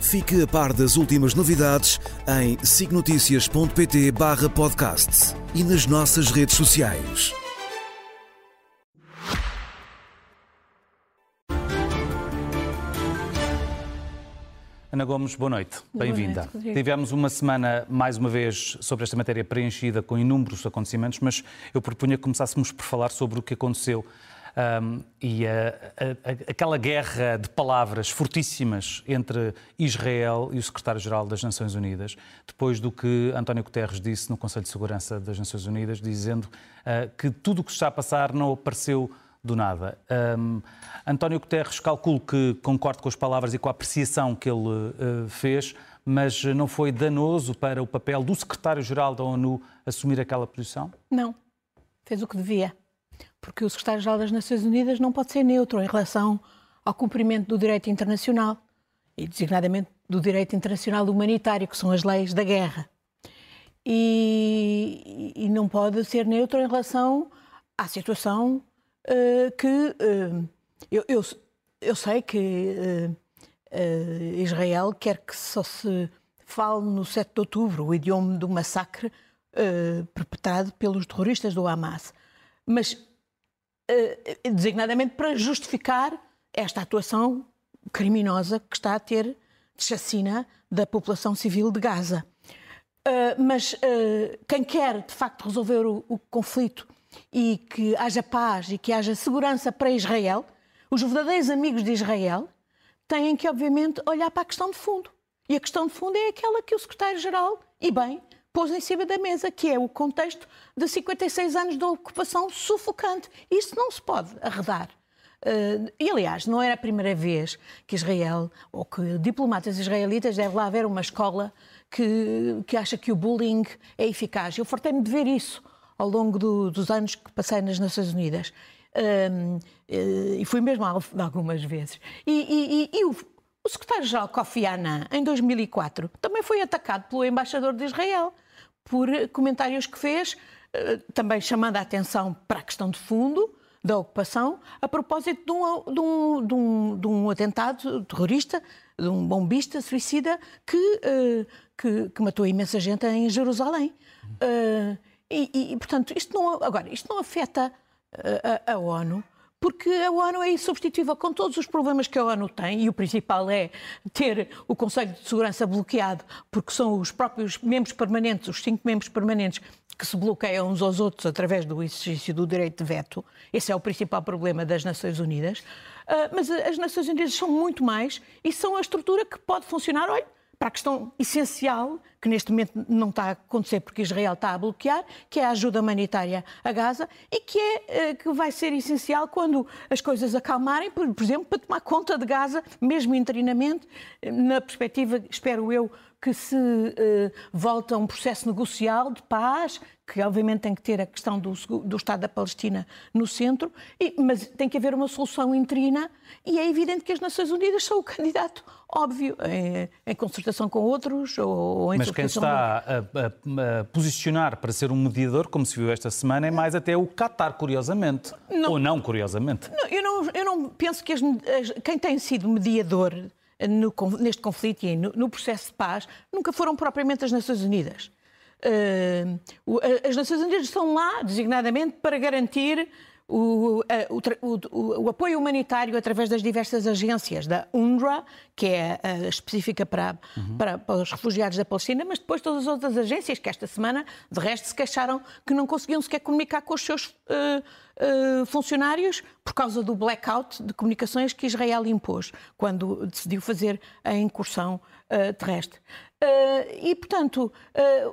Fique a par das últimas novidades em signoticias.pt barra podcast e nas nossas redes sociais. Ana Gomes, boa noite. Bem-vinda. Tivemos uma semana, mais uma vez, sobre esta matéria preenchida com inúmeros acontecimentos, mas eu propunha que começássemos por falar sobre o que aconteceu um, e a, a, aquela guerra de palavras fortíssimas entre Israel e o secretário-geral das Nações Unidas, depois do que António Guterres disse no Conselho de Segurança das Nações Unidas, dizendo uh, que tudo o que está a passar não apareceu do nada. Um, António Guterres calculo que concorde com as palavras e com a apreciação que ele uh, fez, mas não foi danoso para o papel do secretário-geral da ONU assumir aquela posição? Não. Fez o que devia porque o secretário-geral das Nações Unidas não pode ser neutro em relação ao cumprimento do direito internacional e, designadamente, do direito internacional humanitário, que são as leis da guerra. E, e não pode ser neutro em relação à situação uh, que. Uh, eu, eu, eu, sei que uh, Israel quer que só se fale no 7 de outubro o idioma do massacre perpetrado pelos terroristas do Hamas. Mas designadamente para justificar esta atuação criminosa que está a ter de chacina da população civil de Gaza. Uh, mas quem quer, de facto, resolver o, o, conflito e que haja paz e que haja segurança para Israel, os verdadeiros amigos de Israel têm que, obviamente, olhar para a questão de fundo. E a questão de fundo é aquela que o secretário-geral, e bem, pôs em cima da mesa, que é o contexto de 56 anos de ocupação sufocante. Isso não se pode arredar. Uh, e, aliás, não era a primeira vez que Israel, ou que diplomatas israelitas, deve lá haver uma escola que, que acha que o bullying é eficaz. Eu fartei-me de ver isso ao longo do, dos anos que passei nas Nações Unidas. Uh, uh, e fui mesmo algumas vezes. E, e, e o, o secretário-geral Kofi Annan, em 2004, também foi atacado pelo embaixador de Israel por comentários que fez, eh, também chamando a atenção para a questão de fundo da ocupação, a propósito de um, de um, de um, de um atentado terrorista, de um bombista suicida que, eh, que, que matou imensa gente em Jerusalém. Eh, e, e, portanto, isto não, agora, isto não afeta a, a ONU, porque a ONU é insubstituível com todos os problemas que a ONU tem, e o principal é ter o Conselho de Segurança bloqueado, porque são os próprios membros permanentes, os cinco membros permanentes, que se bloqueiam uns aos outros através do exercício do direito de veto. Esse é o principal problema das Nações Unidas. Uh, mas as Nações Unidas são muito mais e são a estrutura que pode funcionar. Olha, para a questão essencial, que neste momento não está a acontecer porque Israel está a bloquear, que é a ajuda humanitária a Gaza e que, é, eh, que vai ser essencial quando as coisas acalmarem, por, por exemplo, para tomar conta de Gaza, mesmo interinamente, na perspectiva, espero eu, que se uh, volta a um processo negocial de paz, que obviamente tem que ter a questão do, do Estado da Palestina no centro, e, mas tem que haver uma solução interina e é evidente que as Nações Unidas são o candidato óbvio, em, em concertação com outros ou em Mas quem está a, a, a, posicionar para ser um mediador, como se viu esta semana, é mais até o Qatar, curiosamente. Não, ou não, curiosamente. Não, eu, não, eu não penso que as, quem tem sido mediador no, neste conflito e no, no, processo de paz nunca foram propriamente as Nações Unidas. Uh, as Nações Unidas estão lá, designadamente, para garantir o, o, o, apoio humanitário através das diversas agências da UNRWA, que é uh, específica para, uhum. para, para, os refugiados da Palestina, mas depois todas as outras agências que esta semana, de resto, se queixaram que não conseguiam sequer comunicar com os seus uh, uh, funcionários por causa do blackout de comunicações que Israel impôs quando decidiu fazer a incursão terrestre. e, portanto,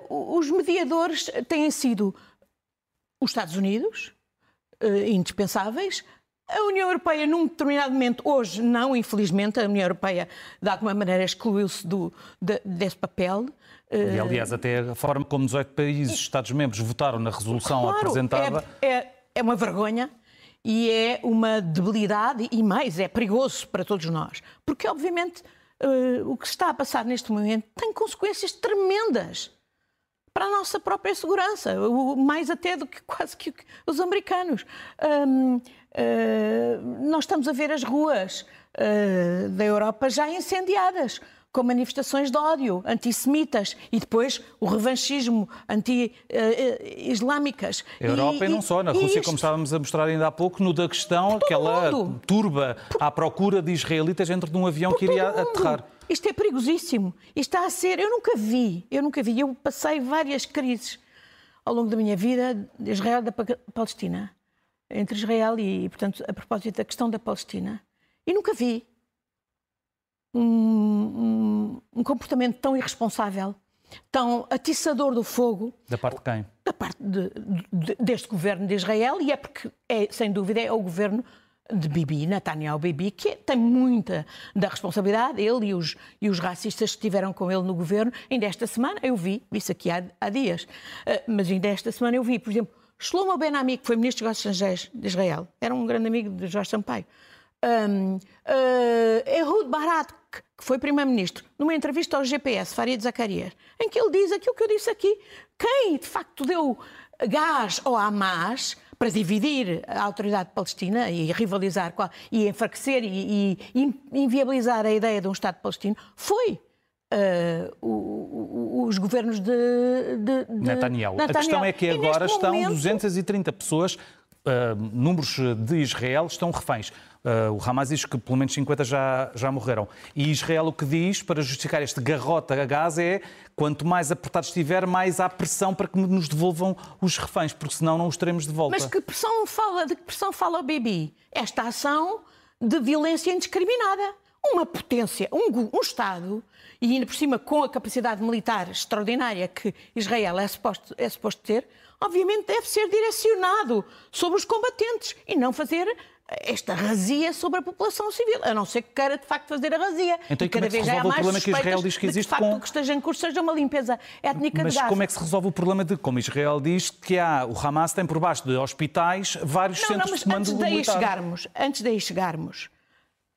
os mediadores têm sido os Estados Unidos, uh, indispensáveis, A União Europeia, num determinado momento, hoje não, infelizmente, a União Europeia de alguma maneira excluiu-se de, desse papel. E, aliás, até a forma como 18 países, Estados-membros, votaram na resolução claro, apresentada. É, é, é uma vergonha e é uma debilidade e mais, é perigoso para todos nós. Porque, obviamente, uh, o que se está a passar neste momento tem consequências tremendas para a nossa própria segurança, mais até do que quase que os americanos. Um, uh, nós estamos a ver as ruas uh, da Europa já incendiadas com manifestações de ódio antissemitas e depois o revanchismo anti-islâmicas. A Europa e, e não só, na Rússia, isto... como estávamos a mostrar ainda há pouco, no da questão, aquela mundo. turba Por... à procura de israelitas dentro de um avião Por que iria aterrar. Isto é perigosíssimo. Isto está a ser. Eu nunca vi, eu nunca vi. Eu passei várias crises ao longo da minha vida de Israel e da Palestina. Entre Israel e, portanto, a propósito da questão da Palestina. E nunca vi um, um, um comportamento tão irresponsável, tão atiçador do fogo. Da parte de quem? Da parte de, de, deste governo de Israel, e é porque, é, sem dúvida, é o governo de Bibi, Netanyahu Bibi, que tem muita da responsabilidade, ele e os, e os racistas que estiveram com ele no governo. Ainda esta semana eu vi, isso aqui há, há dias, uh, mas ainda esta semana eu vi, por exemplo, Shlomo Ben-Ami, que foi ministro dos Negócios Estrangeiros de Israel, era um grande amigo de Jorge Sampaio, um, uh, Ehud Barat, que foi primeiro-ministro, numa entrevista ao GPS, Farid Zacarias, em que ele diz aquilo que eu disse aqui, quem de facto deu gás ao Hamas para dividir a autoridade palestina e rivalizar e enfraquecer e, e inviabilizar a ideia de um Estado palestino foi Uh, os governos de, de, de Netanyahu. Netanyahu. A questão é que agora estão momento... 230 pessoas Uh, números de Israel estão reféns. Uh, o Hamas diz que pelo menos 50 já, já morreram. E Israel o que diz para justificar este garrote a Gaza é quanto mais apertado estiver, mais há pressão para que nos devolvam os reféns, porque senão não os teremos de volta. Mas que pressão fala, de que pressão fala o Bibi? Esta ação de violência indiscriminada. Uma potência, um, um Estado, e ainda por cima com a capacidade militar extraordinária que Israel é suposto, é suposto ter, obviamente deve ser direcionado sobre os combatentes e não fazer esta razia sobre a população civil, a não ser que queira de facto fazer a razia. Então, e cada vez já há mais problema que Israel diz que existe de, de facto, com... que esteja em curso seja uma limpeza étnica Mas de Gaza. como é que se resolve o problema de, como Israel diz, que há, o Hamas tem por baixo de hospitais vários não, centros não, mas de comando antes daí chegarmos, antes daí chegarmos,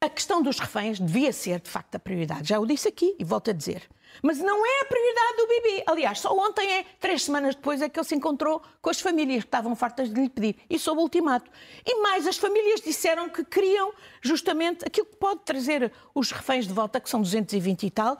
a questão dos reféns devia ser de facto a prioridade. Já o disse aqui e volto a dizer. Mas não é a prioridade do Bibi. Aliás, só ontem, é, três semanas depois, é que ele se encontrou com as famílias que estavam fartas de lhe pedir. E sob ultimato. E mais, as famílias disseram que queriam justamente aquilo que pode trazer os reféns de volta, que são 220 e tal,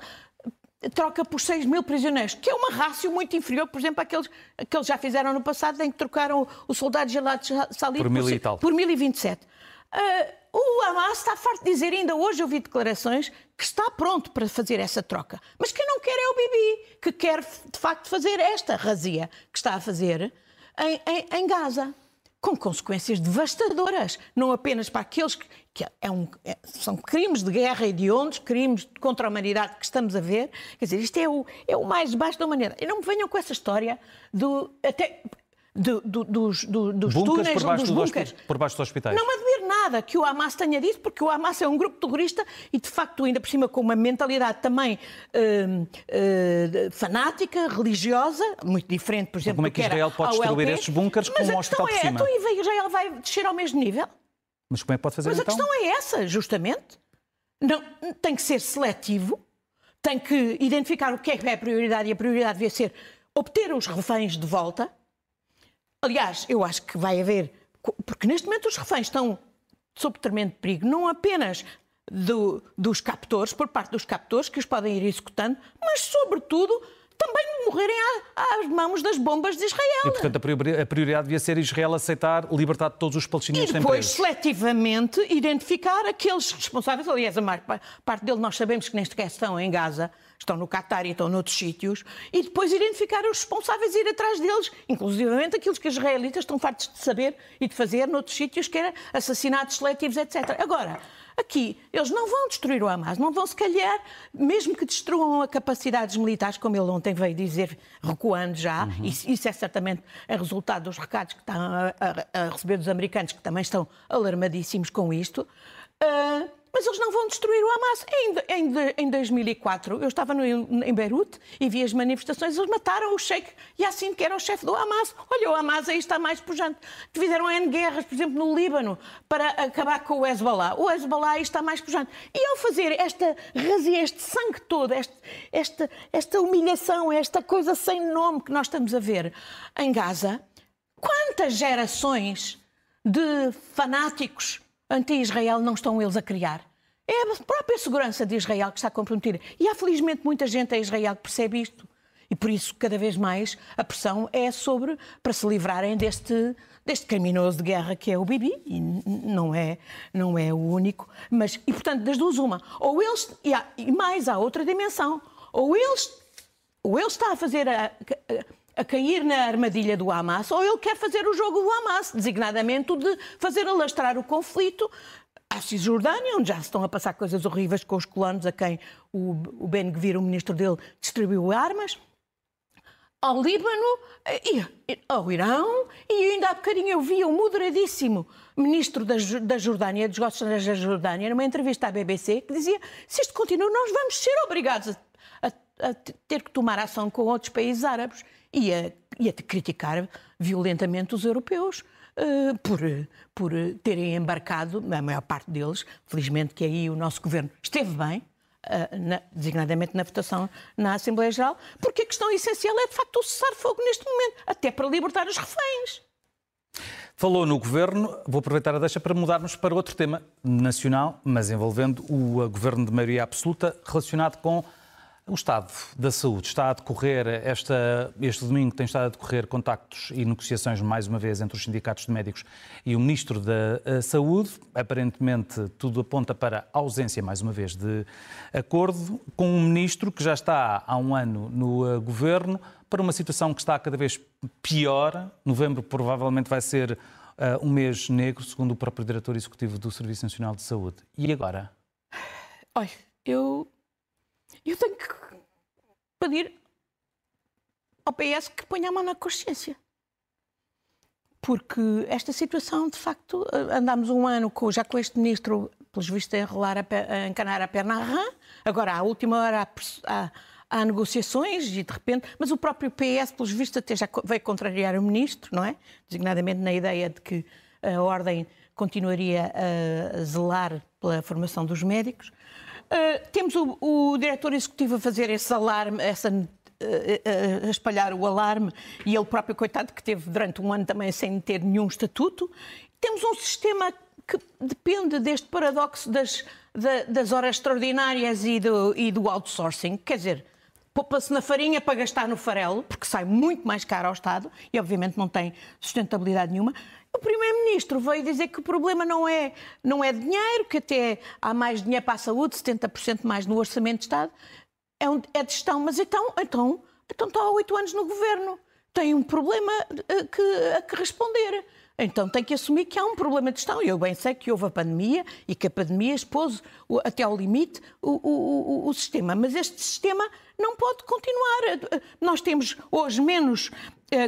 troca por 6 mil prisioneiros, que é uma rácio muito inferior, por exemplo, àqueles que eles já fizeram no passado, em que trocaram o soldado Gelado Salib por, mil e tal. por 1027. Uh, o Hamas está farto de dizer, ainda hoje ouvi declarações, que está pronto para fazer essa troca. Mas quem não quer é o Bibi, que quer de facto fazer esta razia que está a fazer em, em, em Gaza. Com consequências devastadoras, não apenas para aqueles que, que é um, é, são crimes de guerra e de ondas, crimes contra a humanidade que estamos a ver. Quer dizer, isto é o, é o mais baixo da humanidade. E não me venham com essa história do. Até, do, do, dos, do, dos túneis, por baixo, dos bunkers. por baixo dos hospitais. Não me admiro nada que o Hamas tenha dito, porque o Hamas é um grupo terrorista e, de facto, ainda por cima com uma mentalidade também uh, uh, fanática, religiosa, muito diferente, por exemplo, Como é que Israel pode destruir estes bunkers com um hospital por é, cima? Então Israel vai descer ao mesmo nível? Mas como é que pode fazer Mas então? a questão é essa, justamente. Não, tem que ser seletivo, tem que identificar o que é que é a prioridade e a prioridade devia ser obter os reféns de volta Aliás, eu acho que vai haver. Porque neste momento os reféns estão sob tremendo perigo, não apenas do, dos captores, por parte dos captores, que os podem ir executando, mas, sobretudo, também morrerem às mãos das bombas de Israel. E, portanto, a prioridade devia ser Israel aceitar libertar todos os palestinianos E depois, seletivamente, identificar aqueles responsáveis. Aliás, a maior parte dele nós sabemos que nesta questão em Gaza estão no Qatar e estão noutros sítios, e depois identificar os responsáveis e ir atrás deles, inclusivamente aqueles que os israelitas estão fartos de saber e de fazer noutros sítios, que era assassinatos seletivos, etc. Agora, aqui, eles não vão destruir o Hamas, não vão, se calhar, mesmo que destruam a capacidades militares, como ele ontem veio dizer, recuando já, uhum. isso, isso, é certamente é resultado dos recados que estão a, a, a receber dos americanos, que também estão alarmadíssimos com isto. Uh, mas eles não vão destruir o Hamas. Em, em, em 2004, eu estava no, em Beirute e vi as manifestações, eles mataram o Sheikh Yassin, que era o chefe do Hamas. Olha, o Hamas aí está mais pujante. Fizeram N guerras, por exemplo, no Líbano, para acabar com o Hezbollah. O Hezbollah aí está mais pujante. E ao fazer esta razia, este sangue todo, este, esta, esta humilhação, esta coisa sem nome que nós estamos a ver em Gaza, quantas gerações de fanáticos anti-Israel não estão eles a criar? É a própria segurança de Israel que está comprometida. E há, felizmente, muita gente em Israel que percebe isto. E por isso, cada vez mais, a pressão é sobre para se livrarem deste, deste criminoso de guerra que é o Bibi. E não é, não é o único. Mas, e, portanto, das duas, uma. Ou eles. E, há, e mais, há outra dimensão. Ou eles. Ou ele está a fazer a, a, a cair na armadilha do Hamas, ou ele quer fazer o jogo do Hamas, designadamente o de fazer alastrar o conflito à Cisjordânia, onde já estão a passar coisas horríveis com os colonos a quem o, o Ben Gvir, o ministro dele, distribuiu armas, ao Líbano e ao Irão, e ainda há bocadinho eu vi o moderadíssimo ministro da, da Jordânia, dos negócios da Jordânia, numa entrevista à BBC, que dizia se isto continua, nós vamos ser obrigados a, a ter que tomar ação com outros países árabes e a, e a criticar violentamente os europeus. Eh, por, por terem embarcado, a maior parte deles, felizmente que aí o nosso governo esteve bem, uh, na, designadamente na votação na Assembleia Geral, porque a questão essencial é de facto o cessar-fogo neste momento, até para libertar os reféns. Falou no governo, vou aproveitar a deixa para mudarmos para outro tema nacional, mas envolvendo o governo de maioria absoluta relacionado com o estado da saúde está a decorrer, esta, este domingo tem estado a decorrer contactos e negociações, mais uma vez, entre os sindicatos de médicos e o Ministro da eh, Saúde. Aparentemente, tudo aponta para ausência, mais uma vez, de acordo com um Ministro que já está há um ano no eh, Governo, para uma situação que está cada vez pior. Novembro provavelmente vai ser uh, um mês negro, segundo o próprio Diretor Executivo do Serviço Nacional de Saúde. E agora? Olha, eu eu tenho que pedir ao PS que ponha a mão na consciência. Porque esta situação, de facto, andámos um ano com, já com este ministro, pelos vistos, a, enrolar a, a encanar a perna à rã, agora, à última hora, há, há, negociações e, de repente, mas o próprio PS, pelos vistos, até já veio contrariar o ministro, não é? Designadamente na ideia de que a ordem continuaria a zelar pela formação dos médicos. Uh, temos o, o, diretor executivo a fazer esse alarme, essa, uh, uh, a espalhar o alarme, e ele próprio, coitado, que teve durante um ano também sem ter nenhum estatuto. Temos um sistema que depende deste paradoxo das, das horas extraordinárias e do, e do outsourcing. Quer dizer, poupa-se na farinha para gastar no farelo, porque sai muito mais caro ao Estado e, obviamente, não tem sustentabilidade nenhuma. O Primeiro-Ministro veio dizer que o problema não é, não é dinheiro, que até há mais dinheiro para a saúde, 70% mais no Orçamento de Estado. É, um, é de gestão, mas então, então, então está há oito anos no governo. Tem um problema a eh, que, a que responder. Então tem que assumir que há um problema de gestão. Eu bem sei que houve a pandemia e que a pandemia expôs até ao limite o, o, o, o, sistema. Mas este sistema não pode continuar. Nós temos hoje menos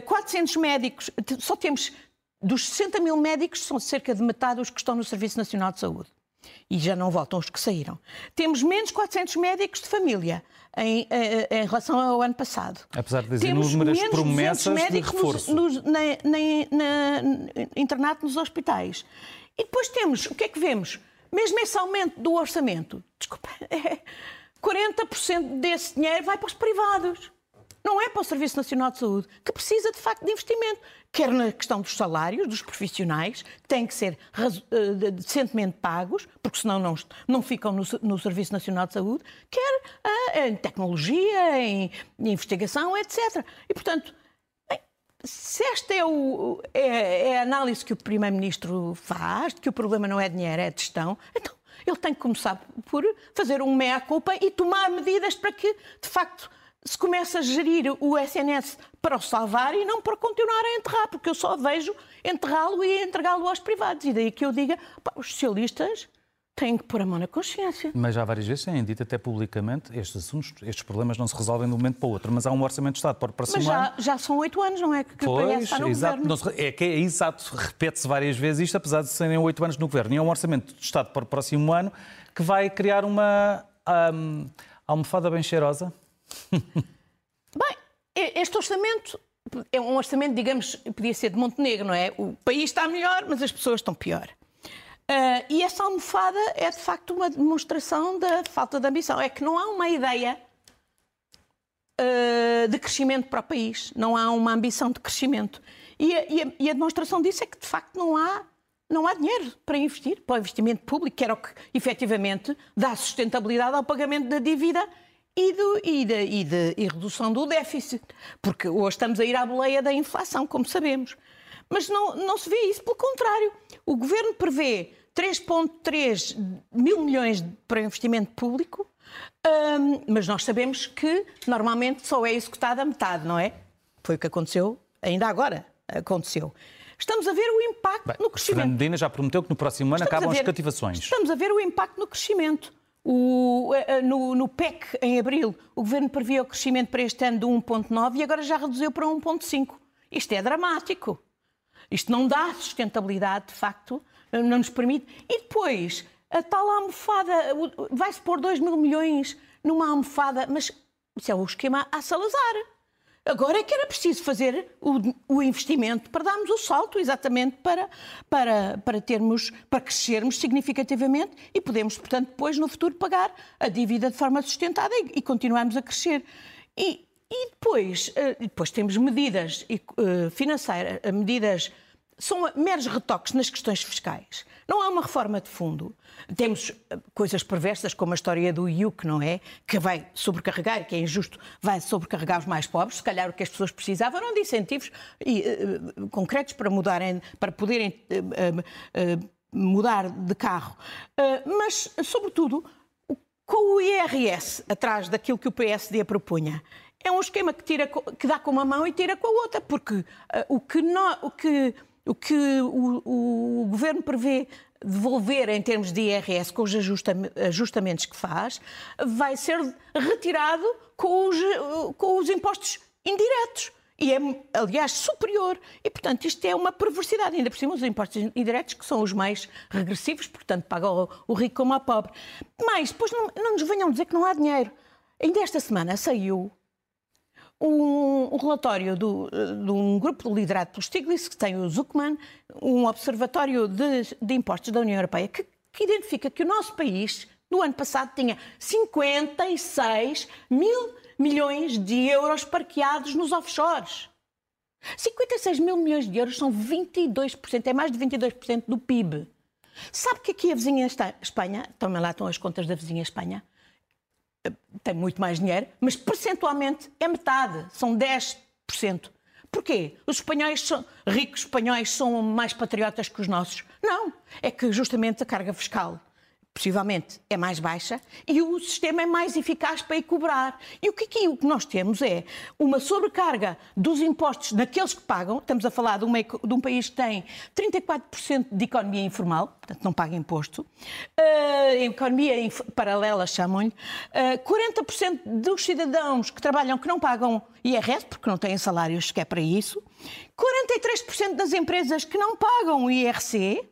400 eh, médicos, só temos dos 60 mil médicos, são cerca de metade os que estão no Serviço Nacional de Saúde. E já não voltam os que saíram. Temos menos 400 médicos de família em, em, eh, em relação ao ano passado. Apesar de inúmeras promessas de reforço. Nos, nos, na, na, na, internato nos hospitais. E depois temos, o que é que vemos? Mesmo esse aumento do orçamento, desculpa, é, 40% desse dinheiro vai para os privados não é para o Serviço Nacional de Saúde, que precisa de facto de investimento, quer na questão dos salários dos profissionais, que têm que ser uh, decentemente pagos, porque senão não, não ficam no, no Serviço Nacional de Saúde, quer uh, em tecnologia, em, em, investigação, etc. E, portanto, se esta é, o, é, é a análise que o Primeiro-Ministro faz, de que o problema não é dinheiro, é gestão, então ele tem que começar por fazer um meia-culpa e tomar medidas para que, de facto, se comece a gerir o SNS para o salvar e não para continuar a enterrar, porque eu só vejo enterrá-lo e entregá-lo aos privados. E daí que eu diga, pá, os socialistas têm que pôr a mão na consciência. Mas já várias vezes têm dito até publicamente estes assuntos, estes problemas não se resolvem de um momento para o outro, mas há um orçamento de Estado para o próximo mas já, ano. já são oito anos, não é? Que pois, PS está no exato, governo. é que é exato, repete-se várias vezes isto, apesar de serem oito anos no governo. E é um orçamento de Estado para o próximo ano que vai criar uma um, almofada bem cheirosa. Bem, este orçamento é um orçamento, digamos, podia ser de Montenegro, não é? O país está melhor, mas as pessoas estão pior. Uh, e essa almofada é de facto uma demonstração da falta de ambição. É que não há uma ideia uh, de crescimento para o país, não há uma ambição de crescimento. E a, e, a, e a, demonstração disso é que de facto não há, não há dinheiro para investir, para o investimento público, que era o que efetivamente dá sustentabilidade ao pagamento da dívida e, do, e, de, e, de, e redução do déficit. Porque hoje estamos a ir à boleia da inflação, como sabemos. Mas não, não se vê isso, pelo contrário. O governo prevê 3,3 mil milhões para investimento público, um, mas nós sabemos que normalmente só é executado a metade, não é? Foi o que aconteceu, ainda agora aconteceu. Estamos a ver o impacto Bem, no crescimento. Fernando Medina já prometeu que no próximo ano estamos acabam ver, as cativações. Estamos a ver o impacto no crescimento. O, eh, eh, no, no, PEC, em abril, o Governo previa o crescimento para este ano de 1,9 e agora já reduziu para 1,5. Isto é dramático. Isto não dá sustentabilidade, de facto, não nos permite. E depois, a tal almofada, vai-se pôr 2 mil milhões numa almofada, mas isso é o esquema a Salazar. Agora é que era preciso fazer o, o, investimento para darmos o salto exatamente para, para, para termos, para crescermos significativamente e podemos, portanto, depois no futuro pagar a dívida de forma sustentada e, e continuarmos a crescer. E, e depois, eh, depois temos medidas eh, financeiras, medidas são meros retoques nas questões fiscais. Não há uma reforma de fundo. Temos eh, coisas perversas, como a história do IUC, não é? Que vai sobrecarregar, que é injusto, vai sobrecarregar os mais pobres. Se calhar o que as pessoas precisavam eram de incentivos e, uh, concretos para mudarem, para poderem uh, uh, mudar de carro. mas, sobretudo, com o IRS atrás daquilo que o PSD propunha, é um esquema que, tira, que dá com uma mão e tira com a outra, porque o que, no, o que o que o, o governo prevê devolver em termos de IRS com os ajustamentos que faz, vai ser retirado com os, com os impostos indiretos. E é, aliás, superior. E, portanto, isto é uma perversidade. Ainda por cima, os impostos indiretos, que são os mais regressivos, portanto, paga o, rico como a pobre. Mas, depois, não, não nos venham dizer que não há dinheiro. Ainda esta semana saiu um, um relatório do, de um grupo liderado pelo Stiglitz, que tem o Zuckman, um observatório de, de impostos da União Europeia, que, que identifica que o nosso país, no ano passado, tinha 56 mil milhões de euros parqueados nos offshores. 56 mil milhões de euros são 22%, é mais de 22% do PIB. Sabe que aqui a vizinha Espanha, também lá estão as contas da vizinha Espanha, tem muito mais dinheiro, mas percentualmente é metade, são 10%. Porquê? Os espanhóis são, ricos espanhóis são mais patriotas que os nossos? Não, é que justamente a carga fiscal possivelmente é mais baixa e o sistema é mais eficaz para ir cobrar. E o que aqui o que nós temos é uma sobrecarga dos impostos daqueles que pagam. Estamos a falar de, uma, de um país que tem 34% de economia informal, portanto não paga imposto. Uh, economia paralela chamam-lhe. Uh, eh, 40% dos cidadãos que trabalham que não pagam IRS, porque não têm salários que é para isso. 43% das empresas que não pagam IRC,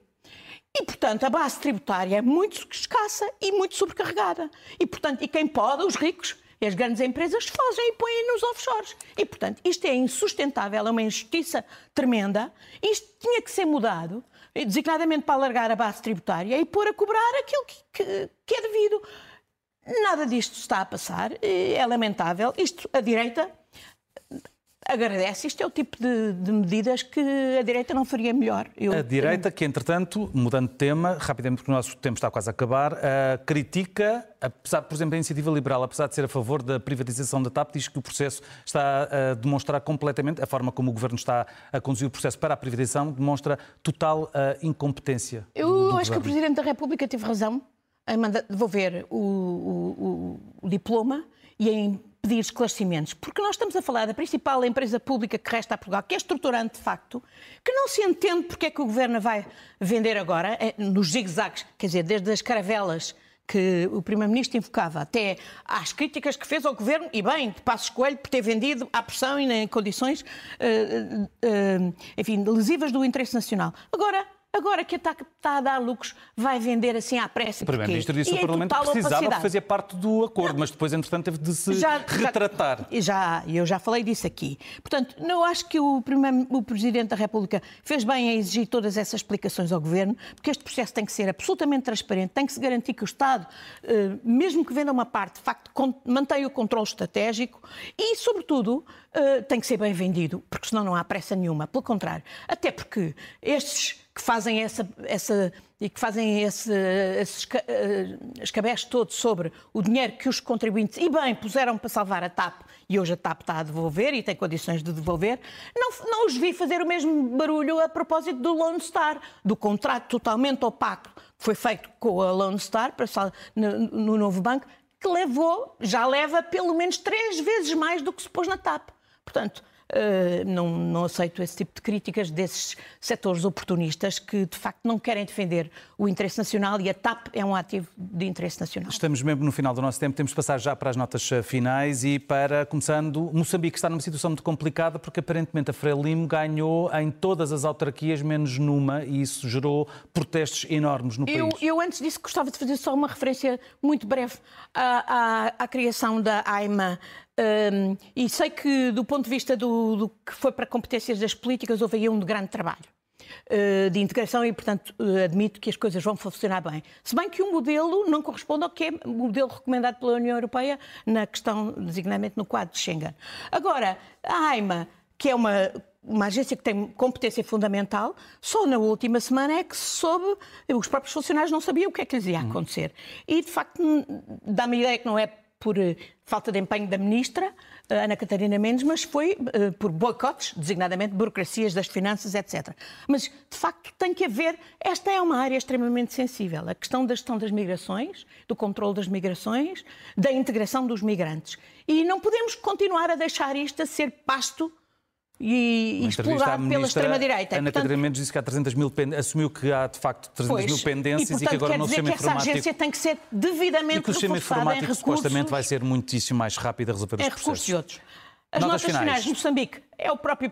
e, portanto, a base tributária é muito escassa e muito sobrecarregada. E, portanto, e quem pode, os ricos e as grandes empresas, fazem e põem nos offshores. E, portanto, isto é insustentável, é uma injustiça tremenda. Isto tinha que ser mudado, designadamente para alargar a base tributária e pôr a cobrar aquilo que, que, que é devido. Nada disto está a passar, é lamentável. Isto, a direita agradece. Isto é o tipo de, de, medidas que a direita não faria melhor. Eu, a direita, que entretanto, mudando de tema, rapidamente porque o nosso tempo está quase a acabar, uh, critica, apesar, por exemplo, a iniciativa liberal, apesar de ser a favor da privatização da TAP, diz que o processo está a demonstrar completamente, a forma como o governo está a conduzir o processo para a privatização, demonstra total uh, incompetência. Eu acho governo. que o Presidente da República teve razão em devolver o, o, o diploma e em pedir esclarecimentos, porque nós estamos a falar da principal empresa pública que resta a Portugal, que é estruturante de facto, que não se entende porque é que o governo vai vender agora, é, nos zigue-zagues, quer dizer, desde as caravelas que o Primeiro-Ministro invocava, até às críticas que fez ao Governo, e bem, de Passos Coelho, por ter vendido à pressão e em condições, uh, uh, enfim, lesivas do interesse nacional. Agora, Agora que está, a dar lucros, vai vender assim à pressa. O Primeiro-Ministro disse ao Parlamento que precisava que fazia parte do acordo, não. mas depois, entretanto, teve de se já, retratar. Já, eu já falei disso aqui. Portanto, não acho que o, primeiro, o Presidente da República fez bem a exigir todas essas explicações ao Governo, porque este processo tem que ser absolutamente transparente, tem que se garantir que o Estado, eh, mesmo que venda uma parte, de facto, mantenha o controle estratégico e, sobretudo, eh, tem que ser bem vendido, porque senão não há pressa nenhuma. Pelo contrário, até porque estes que fazem essa, essa e que fazem esse, esses uh, escabeche todo sobre o dinheiro que os contribuintes, e bem, puseram para salvar a TAP, e hoje a TAP está a devolver e tem condições de devolver, não, não os vi fazer o mesmo barulho a propósito do Lone Star, do contrato totalmente opaco que foi feito com a Lone Star para, no, no novo banco, que levou, já leva pelo menos três vezes mais do que se pôs na TAP. Portanto, não, não, aceito esse tipo de críticas desses setores oportunistas que, de facto, não querem defender o interesse nacional e a TAP é um ativo de interesse nacional. Estamos mesmo no final do nosso tempo, temos de passar já para as notas eh, finais e para, começando, Moçambique está numa situação muito complicada porque aparentemente a Frelimo ganhou em todas as autarquias, menos numa, e isso gerou protestos enormes no eu, país. Eu, antes disso, gostava de fazer só uma referência muito breve à, à, à criação da AIMA um, e sei que, do ponto de vista do, do, que foi para competências das políticas, houve aí um grande trabalho uh, de integração e, portanto, uh, admito que as coisas vão funcionar bem. Se bem que o modelo não corresponde ao que é o modelo recomendado pela União Europeia na questão, designadamente no quadro de Schengen. Agora, a AIMA, que é uma uma agência que tem competência fundamental, só na última semana é que se soube, os próprios funcionários não sabiam o que é que lhes ia acontecer. E, de facto, dá-me a ideia que não é por eh, falta de empenho da ministra, eh, Ana Catarina Mendes, mas foi uh, por boicotes, designadamente burocracias das finanças, etc. Mas, de facto, tem que haver. Esta é uma área extremamente sensível. A questão da gestão das migrações, do controle das migrações, da integração dos migrantes. E não podemos continuar a deixar isto a ser pasto e, e explorado pela extrema-direita. Ana Catarina Mendes disse que há 300 mil assumiu que há de facto 300 pois, mil pendências e, portanto, e que agora no sistema informático... essa agência tem que ser devidamente e que o sistema informático recursos, supostamente vai ser muitíssimo mais rápido a resolver os processos. recursos e outros. As notas, notas finais. finais de Moçambique é o próprio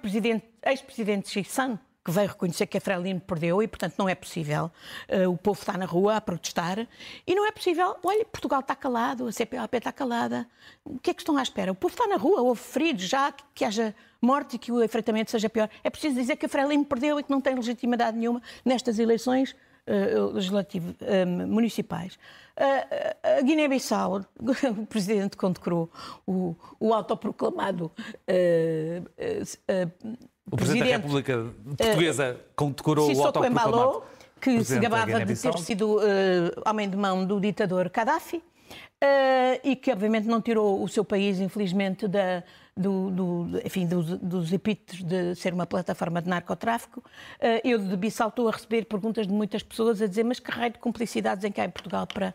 ex-presidente Xissan que veio reconhecer que a Frelimo perdeu e, portanto, não é possível. Uh, o povo está na rua a protestar e não é possível. Olha, Portugal está calado, a CPAP está calada. O que é que estão à espera? O povo está na rua, houve feridos já, que, que haja morte e que o enfrentamento seja pior. É preciso dizer que a Frelimo perdeu e que não tem legitimidade nenhuma nestas eleições uh, legislativo, uh, municipais. Uh, a Guiné-Bissau, o presidente condecorou o, o autoproclamado o Presidente, da República Portuguesa condecorou o autoproclamado que se gabava de ter sido uh, homem de mão do ditador Gaddafi uh, e que obviamente não tirou o seu país, infelizmente, da, do, do, enfim, dos, dos epítetos de ser uma plataforma de narcotráfico. Uh, eu de Bissau estou a receber perguntas de muitas pessoas a dizer mas que raio de cumplicidades em que há em Portugal para,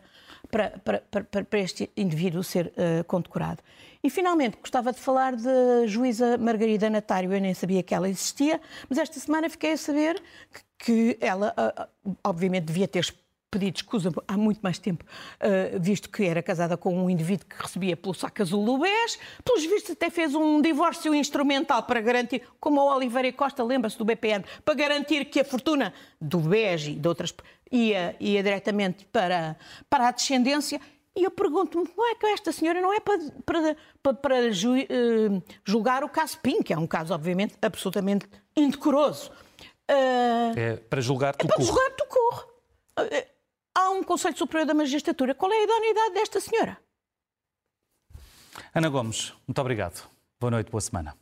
para, para, para, para este indivíduo ser condecorado. E, finalmente, gostava de falar da juíza Margarida Natário. Eu nem sabia que ela existia, mas esta semana fiquei a saber que ela, ah, ah, obviamente, devia ter pedido escusa há muito mais tempo, ah, visto que era casada com um indivíduo que recebia pelo saco azul do BES. Pelos vistos, até fez um divórcio instrumental para garantir, como o Oliveira Costa, lembra-se do BPN, para garantir que a fortuna do BES e de outras ia, ia diretamente para, para a descendência. E eu pergunto-me, como é que esta senhora não é para, para, para, para ju, uh, julgar o caso PIN, que é um caso, obviamente, absolutamente indecoroso. Uh, é para julgar tu É para julgar tu Uh, há um Conselho Superior da Magistratura. Qual é a idoneidade desta senhora? Ana Gomes, muito obrigado. Boa noite, boa semana.